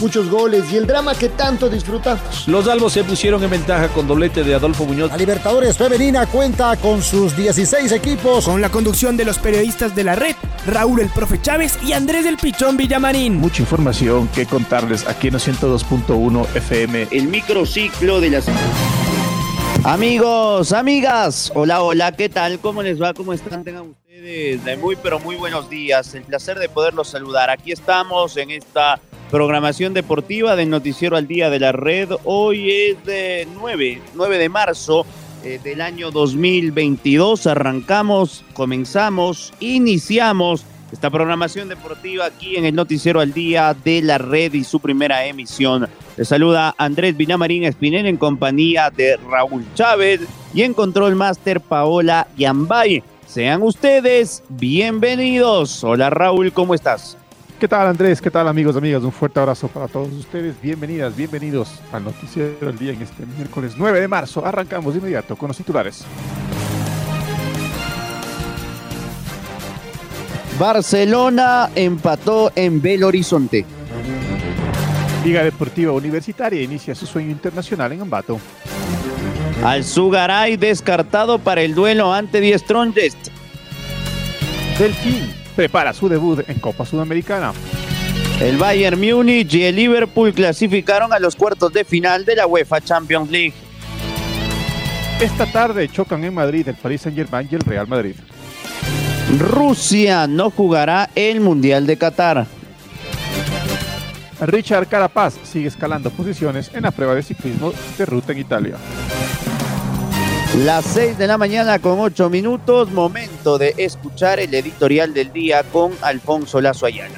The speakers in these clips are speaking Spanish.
muchos goles y el drama que tanto disfrutamos. Los albos se pusieron en ventaja con doblete de Adolfo Muñoz. La Libertadores Femenina cuenta con sus 16 equipos. Con la conducción de los periodistas de la red, Raúl el Profe Chávez y Andrés del Pichón Villamarín. Mucha información que contarles aquí en 102.1 FM. El microciclo de las... Amigos, amigas, hola, hola, ¿qué tal? ¿Cómo les va? ¿Cómo están? Tengan ustedes de muy, pero muy buenos días. El placer de poderlos saludar. Aquí estamos en esta programación deportiva del Noticiero al Día de la Red. Hoy es de 9, 9 de marzo eh, del año 2022. Arrancamos, comenzamos, iniciamos esta programación deportiva aquí en el Noticiero al Día de la Red y su primera emisión. Les saluda Andrés Villamarín Espinel en compañía de Raúl Chávez y en Control Master Paola Yambay. Sean ustedes bienvenidos. Hola Raúl, ¿cómo estás? ¿Qué tal Andrés? ¿Qué tal amigos, amigas? Un fuerte abrazo para todos ustedes. Bienvenidas, bienvenidos al Noticiero del Día en este miércoles 9 de marzo. Arrancamos de inmediato con los titulares. Barcelona empató en Belo Horizonte. Liga Deportiva Universitaria inicia su sueño internacional en Ambato. Al Sugaray descartado para el duelo ante Die Strongest. Delfín prepara su debut en Copa Sudamericana. El Bayern Múnich y el Liverpool clasificaron a los cuartos de final de la UEFA Champions League. Esta tarde chocan en Madrid el Paris Saint-Germain y el Real Madrid. Rusia no jugará el Mundial de Qatar. Richard Carapaz sigue escalando posiciones en la prueba de ciclismo de ruta en Italia. Las 6 de la mañana con 8 minutos, momento de escuchar el editorial del día con Alfonso Lazo Ayala.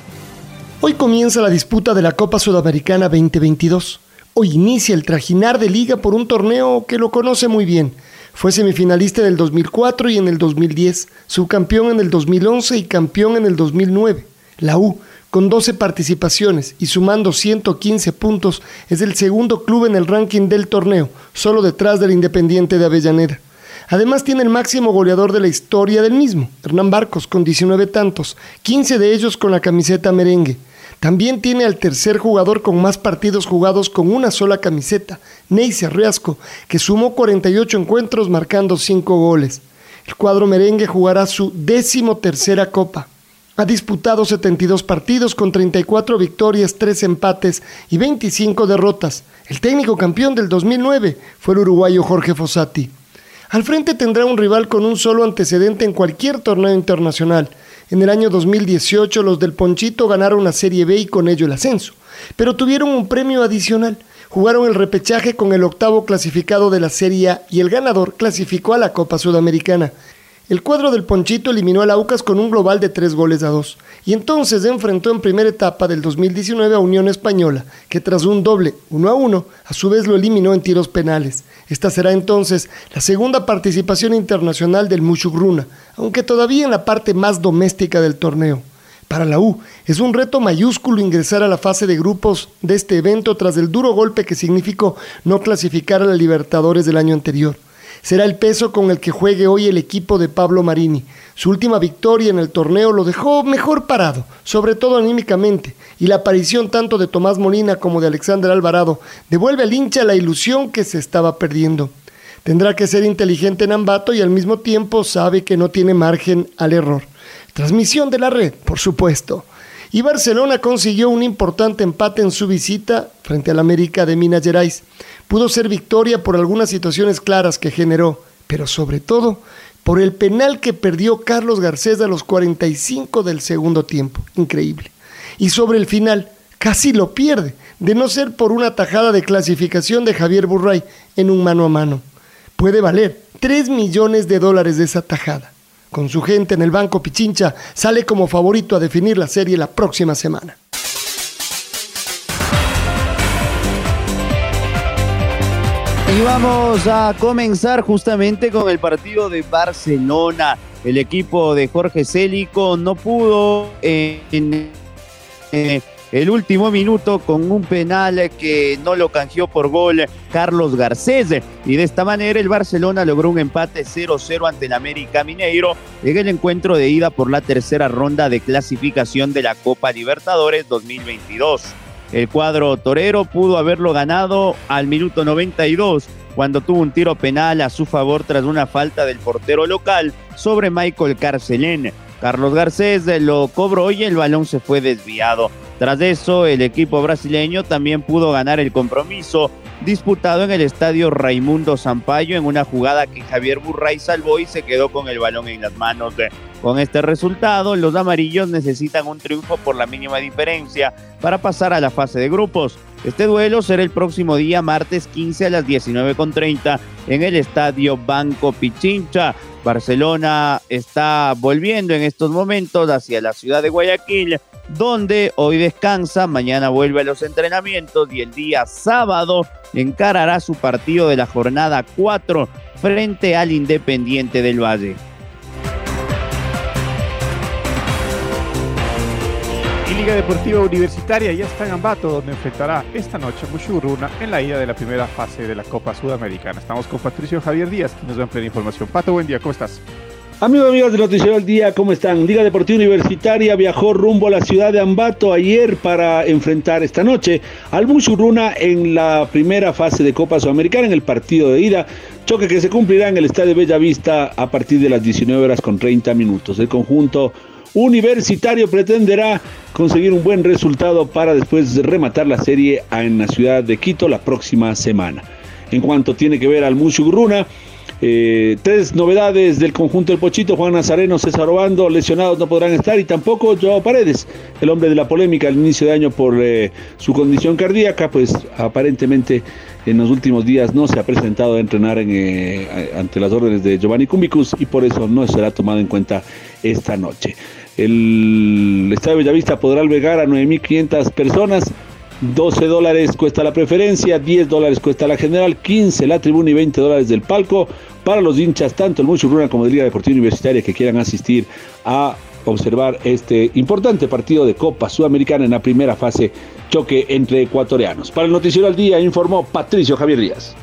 Hoy comienza la disputa de la Copa Sudamericana 2022. Hoy inicia el trajinar de liga por un torneo que lo conoce muy bien. Fue semifinalista en el 2004 y en el 2010, subcampeón en el 2011 y campeón en el 2009. La U, con 12 participaciones y sumando 115 puntos, es el segundo club en el ranking del torneo, solo detrás del Independiente de Avellaneda. Además tiene el máximo goleador de la historia del mismo, Hernán Barcos, con 19 tantos, 15 de ellos con la camiseta merengue. También tiene al tercer jugador con más partidos jugados con una sola camiseta, Neisy Arriasco, que sumó 48 encuentros marcando 5 goles. El cuadro merengue jugará su décimo tercera copa. Ha disputado 72 partidos con 34 victorias, 3 empates y 25 derrotas. El técnico campeón del 2009 fue el uruguayo Jorge Fossati. Al frente tendrá un rival con un solo antecedente en cualquier torneo internacional. En el año 2018 los del Ponchito ganaron la Serie B y con ello el ascenso, pero tuvieron un premio adicional. Jugaron el repechaje con el octavo clasificado de la Serie A y el ganador clasificó a la Copa Sudamericana. El cuadro del Ponchito eliminó a Aucas con un global de tres goles a dos, y entonces enfrentó en primera etapa del 2019 a Unión Española, que tras un doble 1 a 1, a su vez lo eliminó en tiros penales. Esta será entonces la segunda participación internacional del Mushugruna, aunque todavía en la parte más doméstica del torneo. Para la U es un reto mayúsculo ingresar a la fase de grupos de este evento tras el duro golpe que significó no clasificar a la Libertadores del año anterior será el peso con el que juegue hoy el equipo de Pablo Marini. Su última victoria en el torneo lo dejó mejor parado, sobre todo anímicamente, y la aparición tanto de Tomás Molina como de Alexander Alvarado devuelve al hincha la ilusión que se estaba perdiendo. Tendrá que ser inteligente en Ambato y al mismo tiempo sabe que no tiene margen al error. Transmisión de la red, por supuesto. Y Barcelona consiguió un importante empate en su visita frente al América de Minas Gerais pudo ser victoria por algunas situaciones claras que generó, pero sobre todo por el penal que perdió Carlos Garcés a los 45 del segundo tiempo. Increíble. Y sobre el final, casi lo pierde, de no ser por una tajada de clasificación de Javier Burray en un mano a mano. Puede valer 3 millones de dólares de esa tajada. Con su gente en el banco Pichincha, sale como favorito a definir la serie la próxima semana. Y vamos a comenzar justamente con el partido de Barcelona. El equipo de Jorge Célico no pudo en eh, el último minuto con un penal que no lo canjeó por gol Carlos Garcés. Y de esta manera el Barcelona logró un empate 0-0 ante el América Mineiro en el encuentro de ida por la tercera ronda de clasificación de la Copa Libertadores 2022. El cuadro torero pudo haberlo ganado al minuto 92 cuando tuvo un tiro penal a su favor tras una falta del portero local sobre Michael Carcelén. Carlos Garcés lo cobró y el balón se fue desviado. Tras eso, el equipo brasileño también pudo ganar el compromiso disputado en el estadio Raimundo Sampaio en una jugada que Javier Burray salvó y se quedó con el balón en las manos. Con este resultado, los amarillos necesitan un triunfo por la mínima diferencia para pasar a la fase de grupos. Este duelo será el próximo día, martes 15 a las 19.30 en el estadio Banco Pichincha. Barcelona está volviendo en estos momentos hacia la ciudad de Guayaquil donde hoy descansa, mañana vuelve a los entrenamientos y el día sábado encarará su partido de la jornada 4 frente al Independiente del Valle. Liga Deportiva Universitaria ya está en Ambato, donde enfrentará esta noche Mushuruna en la ida de la primera fase de la Copa Sudamericana. Estamos con Patricio Javier Díaz, que nos va a plena información. Pato, buen día, ¿cómo estás? Amigos, amigas de Noticiero del Día, ¿cómo están? Liga Deportiva Universitaria viajó rumbo a la ciudad de Ambato ayer para enfrentar esta noche al Mushuruna en la primera fase de Copa Sudamericana en el partido de ida, choque que se cumplirá en el Estadio Bellavista a partir de las 19 horas con 30 minutos. El conjunto universitario pretenderá conseguir un buen resultado para después rematar la serie en la ciudad de Quito la próxima semana. En cuanto tiene que ver al Mushuruna, eh, tres novedades del conjunto del Pochito, Juan Nazareno, César Obando, lesionados no podrán estar y tampoco Joao Paredes, el hombre de la polémica al inicio de año por eh, su condición cardíaca, pues aparentemente en los últimos días no se ha presentado a entrenar en, eh, ante las órdenes de Giovanni Cumbicus y por eso no será tomado en cuenta esta noche. El Estadio Bellavista podrá albergar a 9.500 personas 12 dólares cuesta la preferencia, 10 dólares cuesta la general, 15 la tribuna y 20 dólares del palco para los hinchas, tanto el Muchuruna como de Liga Deportiva Universitaria que quieran asistir a observar este importante partido de Copa Sudamericana en la primera fase, choque entre ecuatorianos. Para el Noticiero al Día informó Patricio Javier Díaz.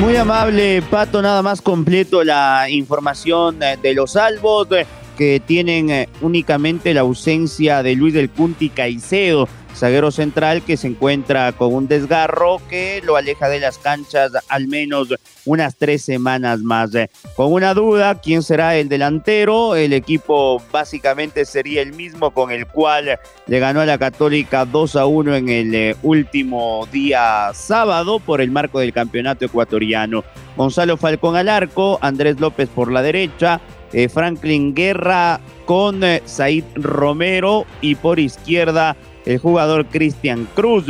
Muy amable, Pato, nada más completo la información de los salvos que tienen eh, únicamente la ausencia de Luis del Cunti Caicedo, zaguero central que se encuentra con un desgarro que lo aleja de las canchas al menos unas tres semanas más. Con una duda, ¿quién será el delantero? El equipo básicamente sería el mismo con el cual le ganó a la Católica 2 a 1 en el eh, último día sábado por el marco del campeonato ecuatoriano. Gonzalo Falcón al arco, Andrés López por la derecha, eh, Franklin Guerra con eh, Said Romero y por izquierda el jugador Cristian Cruz.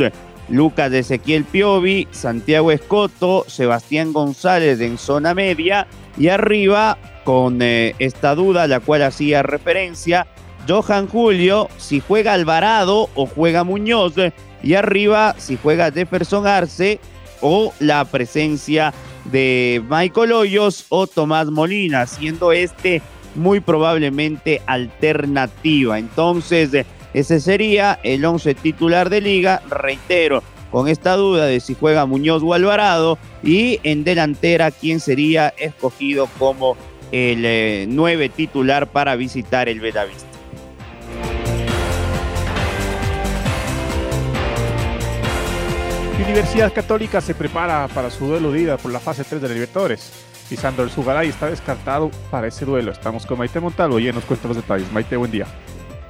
Lucas Ezequiel Piovi, Santiago Escoto, Sebastián González en zona media y arriba con eh, esta duda a la cual hacía referencia Johan Julio, si juega Alvarado o juega Muñoz y arriba si juega Jefferson Arce o la presencia de Michael Hoyos o Tomás Molina, siendo este muy probablemente alternativa. Entonces, ese sería el once titular de liga, reitero, con esta duda de si juega Muñoz o Alvarado y en delantera quién sería escogido como el eh, nueve titular para visitar el Bellavista. Universidad Católica se prepara para su duelo de ida por la fase 3 de la Libertadores. Pisando el Sugaray está descartado para ese duelo. Estamos con Maite Montalvo y nos cuenta los detalles. Maite, buen día.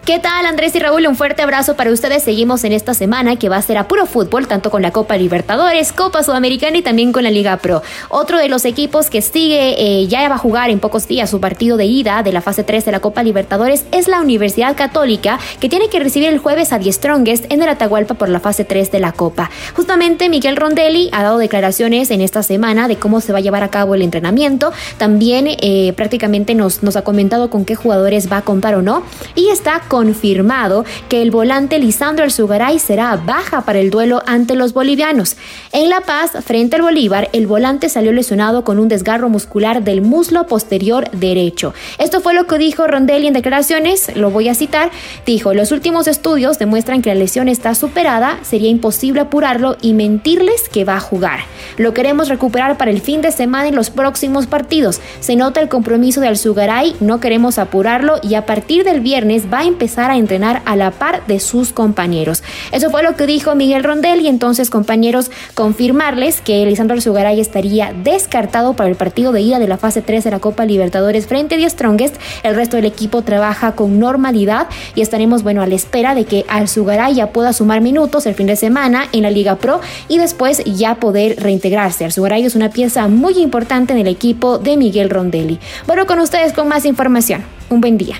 ¿Qué tal Andrés y Raúl? Un fuerte abrazo para ustedes. Seguimos en esta semana que va a ser a puro fútbol, tanto con la Copa Libertadores, Copa Sudamericana y también con la Liga Pro. Otro de los equipos que sigue, eh, ya va a jugar en pocos días su partido de ida de la fase 3 de la Copa Libertadores es la Universidad Católica, que tiene que recibir el jueves a The Strongest en el Atahualpa por la fase 3 de la Copa. Justamente Miguel Rondelli ha dado declaraciones en esta semana de cómo se va a llevar a cabo el entrenamiento. También eh, prácticamente nos, nos ha comentado con qué jugadores va a contar o no. Y está con confirmado que el volante Lisandro Alzugaray será baja para el duelo ante los bolivianos. En La Paz, frente al Bolívar, el volante salió lesionado con un desgarro muscular del muslo posterior derecho. Esto fue lo que dijo Rondelli en declaraciones, lo voy a citar, dijo, los últimos estudios demuestran que la lesión está superada, sería imposible apurarlo y mentirles que va a jugar. Lo queremos recuperar para el fin de semana en los próximos partidos. Se nota el compromiso de Alzugaray, no queremos apurarlo y a partir del viernes va a empezar a entrenar a la par de sus compañeros. Eso fue lo que dijo Miguel Rondel y entonces compañeros confirmarles que Lisandro Alzugaray estaría descartado para el partido de ida de la fase 3 de la Copa Libertadores frente a Strongest. El resto del equipo trabaja con normalidad y estaremos bueno a la espera de que Alzugaray ya pueda sumar minutos el fin de semana en la Liga Pro y después ya poder reintegrarse. Alzugaray es una pieza muy importante en el equipo de Miguel Rondelli. Bueno, con ustedes con más información. Un buen día.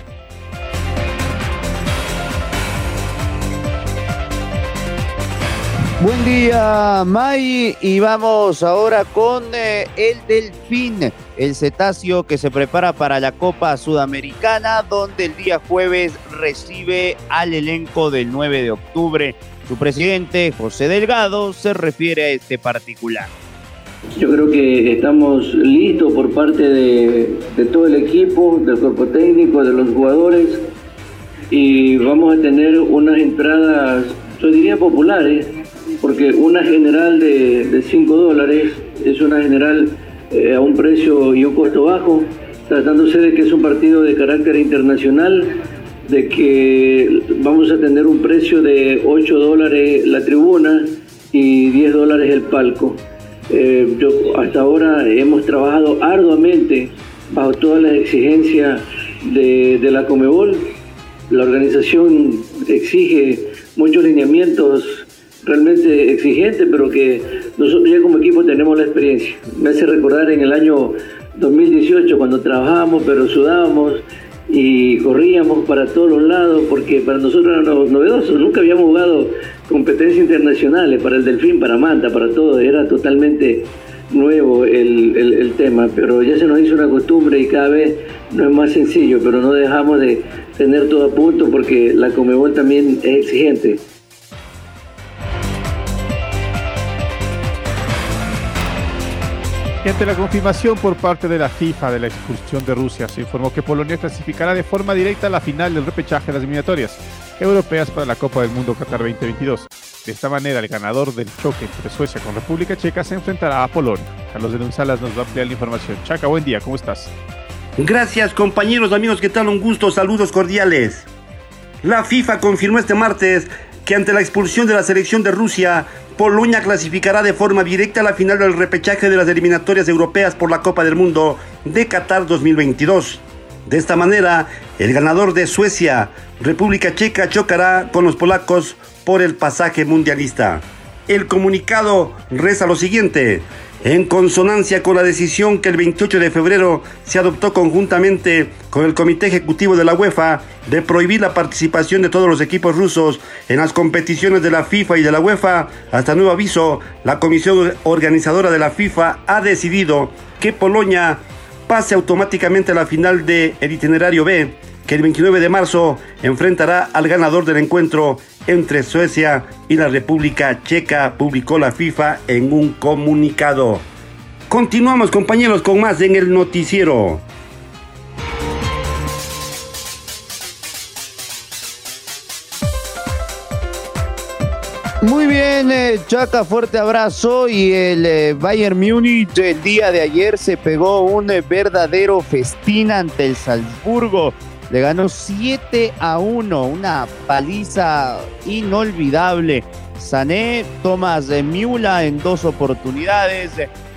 Buen día, May, y vamos ahora con eh, el delfín, el cetáceo que se prepara para la Copa Sudamericana, donde el día jueves recibe al elenco del 9 de octubre. Su presidente, José Delgado, se refiere a este particular. Yo creo que estamos listos por parte de, de todo el equipo, del cuerpo técnico, de los jugadores, y vamos a tener unas entradas, yo diría populares, porque una general de 5 dólares es una general eh, a un precio y un costo bajo, tratándose de que es un partido de carácter internacional, de que vamos a tener un precio de 8 dólares la tribuna y 10 dólares el palco. Eh, hasta ahora hemos trabajado arduamente bajo todas las exigencias de, de la Comebol. La organización exige muchos lineamientos realmente exigente, pero que nosotros ya como equipo tenemos la experiencia. Me hace recordar en el año 2018 cuando trabajábamos, pero sudábamos y corríamos para todos los lados porque para nosotros era novedoso, nunca habíamos jugado competencias internacionales para el Delfín, para Manta, para todo, era totalmente nuevo el, el, tema, pero ya se nos hizo una costumbre y cada vez no es más sencillo, pero no dejamos de tener todo a punto porque la Comebol también es exigente. Ante la confirmación por parte de la FIFA de la expulsión de Rusia, se informó que Polonia clasificará de forma directa a la final del repechaje de las eliminatorias europeas para la Copa del Mundo Qatar 2022. De esta manera, el ganador del choque entre Suecia con República Checa se enfrentará a Polonia. Carlos de González nos va a ampliar la información. Chaca, buen día, ¿cómo estás? Gracias, compañeros, amigos, ¿qué tal? Un gusto, saludos cordiales. La FIFA confirmó este martes que ante la expulsión de la selección de Rusia, Polonia clasificará de forma directa a la final del repechaje de las eliminatorias europeas por la Copa del Mundo de Qatar 2022. De esta manera, el ganador de Suecia, República Checa, chocará con los polacos por el pasaje mundialista. El comunicado reza lo siguiente en consonancia con la decisión que el 28 de febrero se adoptó conjuntamente con el Comité Ejecutivo de la UEFA de prohibir la participación de todos los equipos rusos en las competiciones de la FIFA y de la UEFA, hasta nuevo aviso, la comisión organizadora de la FIFA ha decidido que Polonia pase automáticamente a la final del itinerario B que el 29 de marzo enfrentará al ganador del encuentro entre Suecia y la República Checa, publicó la FIFA en un comunicado. Continuamos compañeros con más en el noticiero. Muy bien, eh, Chaca, fuerte abrazo. Y el eh, Bayern Múnich el día de ayer se pegó un eh, verdadero festín ante el Salzburgo. Le ganó 7 a 1, una paliza inolvidable. Sané, Tomás de Miula en dos oportunidades,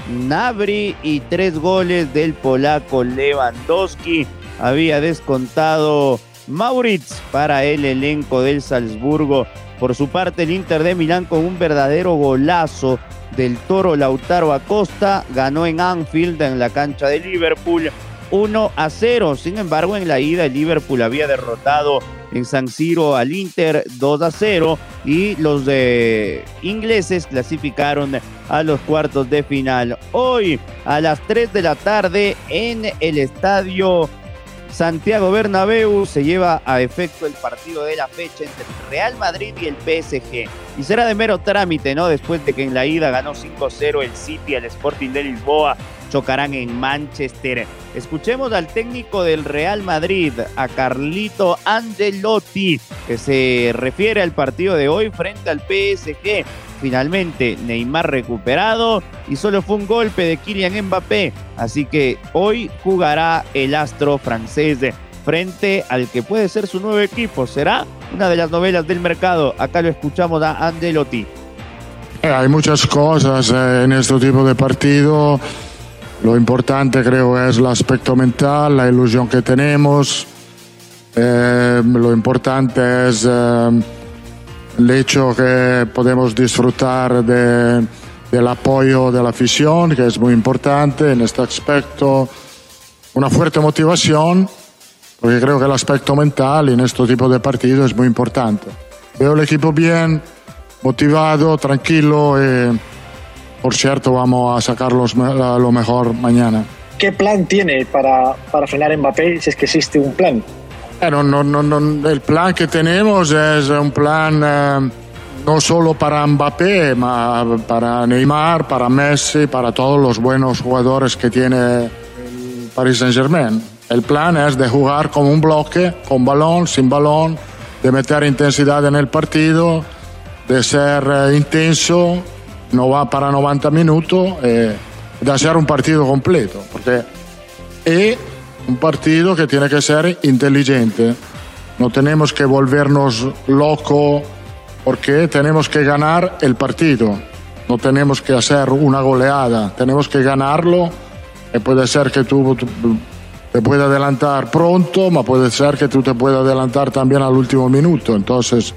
Nabri y tres goles del polaco Lewandowski. Había descontado Maurits para el elenco del Salzburgo. Por su parte, el Inter de Milán con un verdadero golazo del toro Lautaro Acosta ganó en Anfield en la cancha de Liverpool 1 a 0. Sin embargo, en la ida el Liverpool había derrotado en San Siro al Inter 2 a 0 y los ingleses clasificaron a los cuartos de final. Hoy a las 3 de la tarde en el estadio Santiago Bernabéu se lleva a efecto el partido de la fecha entre el Real Madrid y el PSG. Y será de mero trámite, ¿no? Después de que en la ida ganó 5-0 el City al Sporting de Lisboa, chocarán en Manchester. Escuchemos al técnico del Real Madrid, a Carlito Angelotti, que se refiere al partido de hoy frente al PSG. Finalmente, Neymar recuperado y solo fue un golpe de Kylian Mbappé. Así que hoy jugará el astro francés frente al que puede ser su nuevo equipo. Será una de las novelas del mercado. Acá lo escuchamos a Angelotti. Eh, hay muchas cosas eh, en este tipo de partido. Lo importante creo es el aspecto mental, la ilusión que tenemos. Eh, lo importante es el hecho que podemos disfrutar de, del apoyo de la afición, que es muy importante en este aspecto, una fuerte motivación, porque creo que el aspecto mental en este tipo de partidos es muy importante. Veo el equipo bien, motivado, tranquilo y, por cierto, vamos a sacar lo mejor mañana. ¿Qué plan tiene para, para frenar Mbappé, si es que existe un plan? Bueno, no, no, no, el plan que tenemos es un plan eh, no solo para Mbappé, ma para Neymar, para Messi, para todos los buenos jugadores que tiene el Paris Saint Germain. El plan es de jugar como un bloque, con balón, sin balón, de meter intensidad en el partido, de ser eh, intenso, no va para 90 minutos, eh, de hacer un partido completo. Porque, y un partido que tiene que ser inteligente. No tenemos que volvernos locos porque tenemos que ganar el partido. No tenemos que hacer una goleada. Tenemos que ganarlo. Y puede ser que tú te puedas adelantar pronto, pero puede ser que tú te puedas adelantar también al último minuto. Entonces,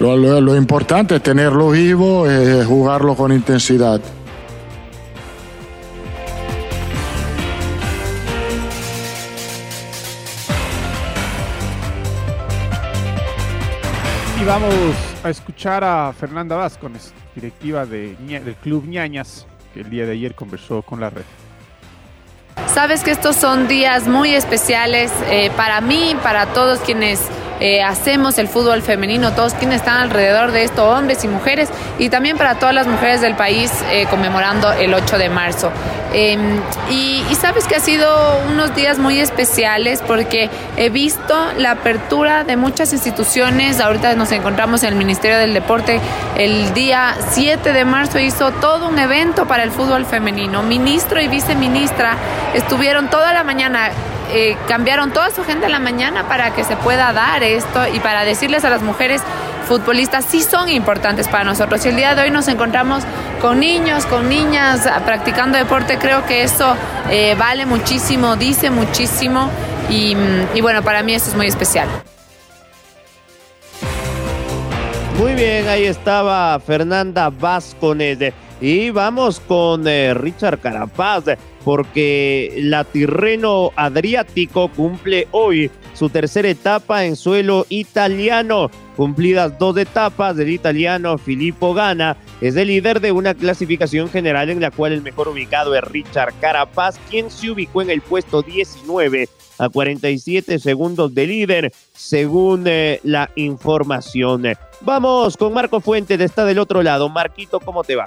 lo, lo, lo importante es tenerlo vivo y jugarlo con intensidad. Y vamos a escuchar a Fernanda Vázquez, directiva de, del Club Ñañas, que el día de ayer conversó con la red. Sabes que estos son días muy especiales eh, para mí, para todos quienes eh, hacemos el fútbol femenino, todos quienes están alrededor de esto, hombres y mujeres, y también para todas las mujeres del país eh, conmemorando el 8 de marzo. Em, y, sabes que ha sido unos días muy especiales porque he visto la apertura de muchas instituciones. Ahorita nos encontramos en el Ministerio del Deporte. El día 7 de marzo hizo todo un evento para el fútbol femenino. Ministro y viceministra estuvieron toda la mañana eh, cambiaron toda su gente en la mañana para que se pueda dar esto y para decirles a las mujeres futbolistas sí son importantes para nosotros. Y el día de hoy nos encontramos con niños, con niñas practicando deporte, creo que eso eh, vale muchísimo, dice muchísimo y, mm, y bueno, para mí esto es muy especial. Muy bien, ahí estaba Fernanda Vázquez. Y vamos con eh, Richard Carapaz, porque la Tirreno Adriático cumple hoy su tercera etapa en suelo italiano. Cumplidas dos etapas del italiano Filippo Gana, es el líder de una clasificación general en la cual el mejor ubicado es Richard Carapaz, quien se ubicó en el puesto 19 a 47 segundos de líder, según eh, la información. Vamos con Marco Fuentes, está del otro lado. Marquito, ¿cómo te va?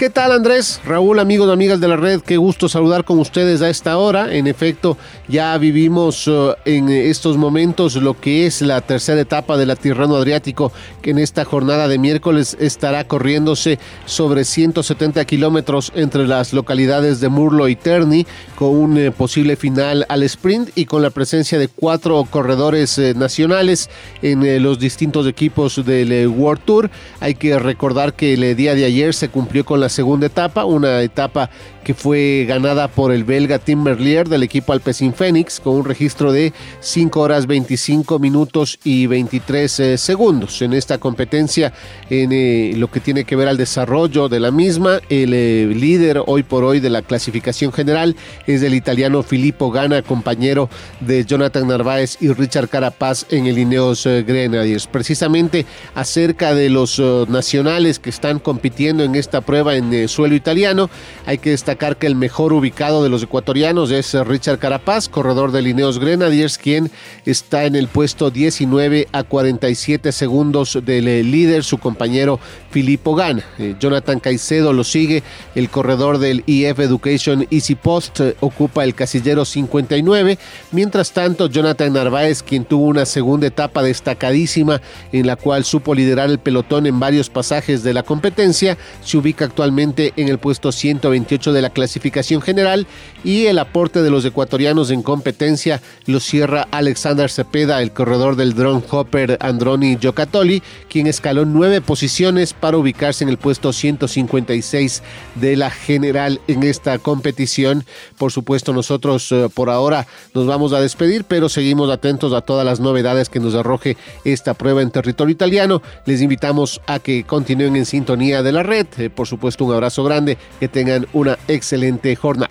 ¿Qué tal Andrés? Raúl, amigos amigas de la red, qué gusto saludar con ustedes a esta hora. En efecto, ya vivimos uh, en estos momentos lo que es la tercera etapa de la Tirrano Adriático, que en esta jornada de miércoles estará corriéndose sobre 170 kilómetros entre las localidades de Murlo y Terni, con un eh, posible final al sprint y con la presencia de cuatro corredores eh, nacionales en eh, los distintos equipos del World Tour. Hay que recordar que el día de ayer se cumplió con la segunda etapa, una etapa fue ganada por el belga Tim Merlier del equipo Alpecin Phoenix con un registro de 5 horas 25 minutos y 23 eh, segundos. En esta competencia, en eh, lo que tiene que ver al desarrollo de la misma, el eh, líder hoy por hoy de la clasificación general es el italiano Filippo Gana, compañero de Jonathan Narváez y Richard Carapaz en el Ineos Grenadiers. Precisamente acerca de los nacionales que están compitiendo en esta prueba en suelo italiano, hay que destacar que el mejor ubicado de los ecuatorianos es Richard Carapaz, corredor de Lineos Grenadiers, quien está en el puesto 19 a 47 segundos del eh, líder, su compañero Filippo Gan. Eh, Jonathan Caicedo lo sigue, el corredor del EF Education Easy Post eh, ocupa el casillero 59. Mientras tanto, Jonathan Narváez, quien tuvo una segunda etapa destacadísima en la cual supo liderar el pelotón en varios pasajes de la competencia, se ubica actualmente en el puesto 128 de la clasificación general y el aporte de los ecuatorianos en competencia lo cierra Alexander Cepeda, el corredor del drone hopper Androni Giocattoli, quien escaló nueve posiciones para ubicarse en el puesto 156 de la general en esta competición. Por supuesto, nosotros eh, por ahora nos vamos a despedir, pero seguimos atentos a todas las novedades que nos arroje esta prueba en territorio italiano. Les invitamos a que continúen en sintonía de la red. Eh, por supuesto, un abrazo grande, que tengan una excelente jornada.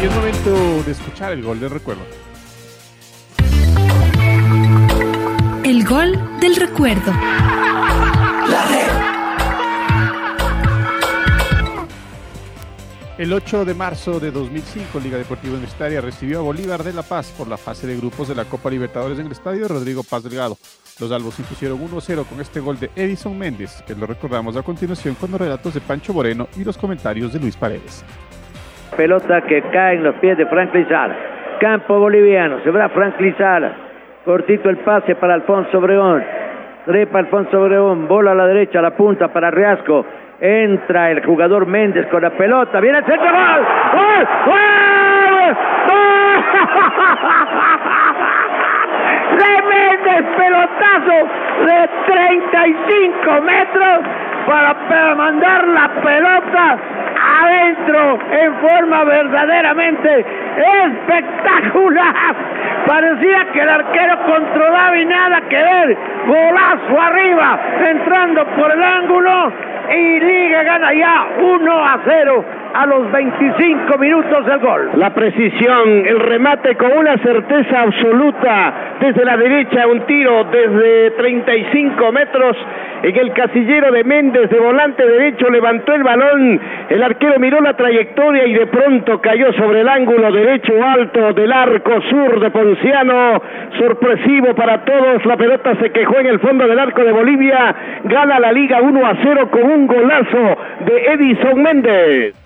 Y es momento de escuchar el gol del recuerdo. El gol del recuerdo. El 8 de marzo de 2005, Liga Deportiva Universitaria recibió a Bolívar de La Paz por la fase de grupos de la Copa Libertadores en el estadio Rodrigo Paz Delgado. Los albos impusieron 1-0 con este gol de Edison Méndez, que lo recordamos a continuación con los relatos de Pancho Moreno y los comentarios de Luis Paredes. Pelota que cae en los pies de Franklin Sala. Campo boliviano, se va Franklin Sala. Cortito el pase para Alfonso Obregón. Trepa Alfonso Obregón, bola a la derecha, a la punta para Reasco. Entra el jugador Méndez con la pelota. Viene el centro. ¡Gol! ¡Gol! ¡Gol! De Méndez, pelotazo de 35 metros para mandar la pelota adentro en forma verdaderamente espectacular. Parecía que el arquero controlaba y nada que ver. Golazo arriba, entrando por el ángulo y Liga gana ya 1 a 0 a los 25 minutos del gol. La precisión, el remate con una certeza absoluta desde la derecha, un tiro desde 35 metros en el casillero de Méndez de volante derecho, levantó el balón, el arquero miró la trayectoria y de pronto cayó sobre el ángulo derecho alto del arco sur de Ponciano, sorpresivo para todos, la pelota se quejó en el fondo del arco de Bolivia, gana la liga 1 a 0 con un golazo de Edison Méndez.